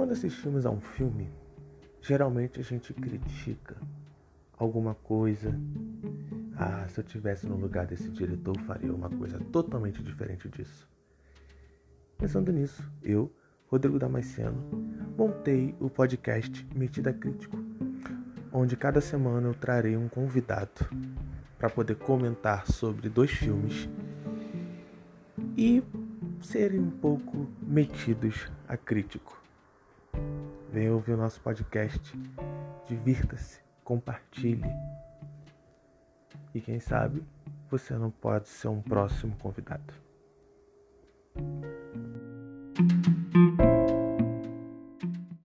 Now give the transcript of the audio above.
Quando assistimos a um filme, geralmente a gente critica alguma coisa. Ah, se eu tivesse no lugar desse diretor, faria uma coisa totalmente diferente disso. Pensando nisso, eu, Rodrigo Damasceno, montei o podcast Metida Crítico, onde cada semana eu trarei um convidado para poder comentar sobre dois filmes e serem um pouco metidos a crítico. Venha ouvir o nosso podcast, divirta-se, compartilhe. E quem sabe você não pode ser um próximo convidado.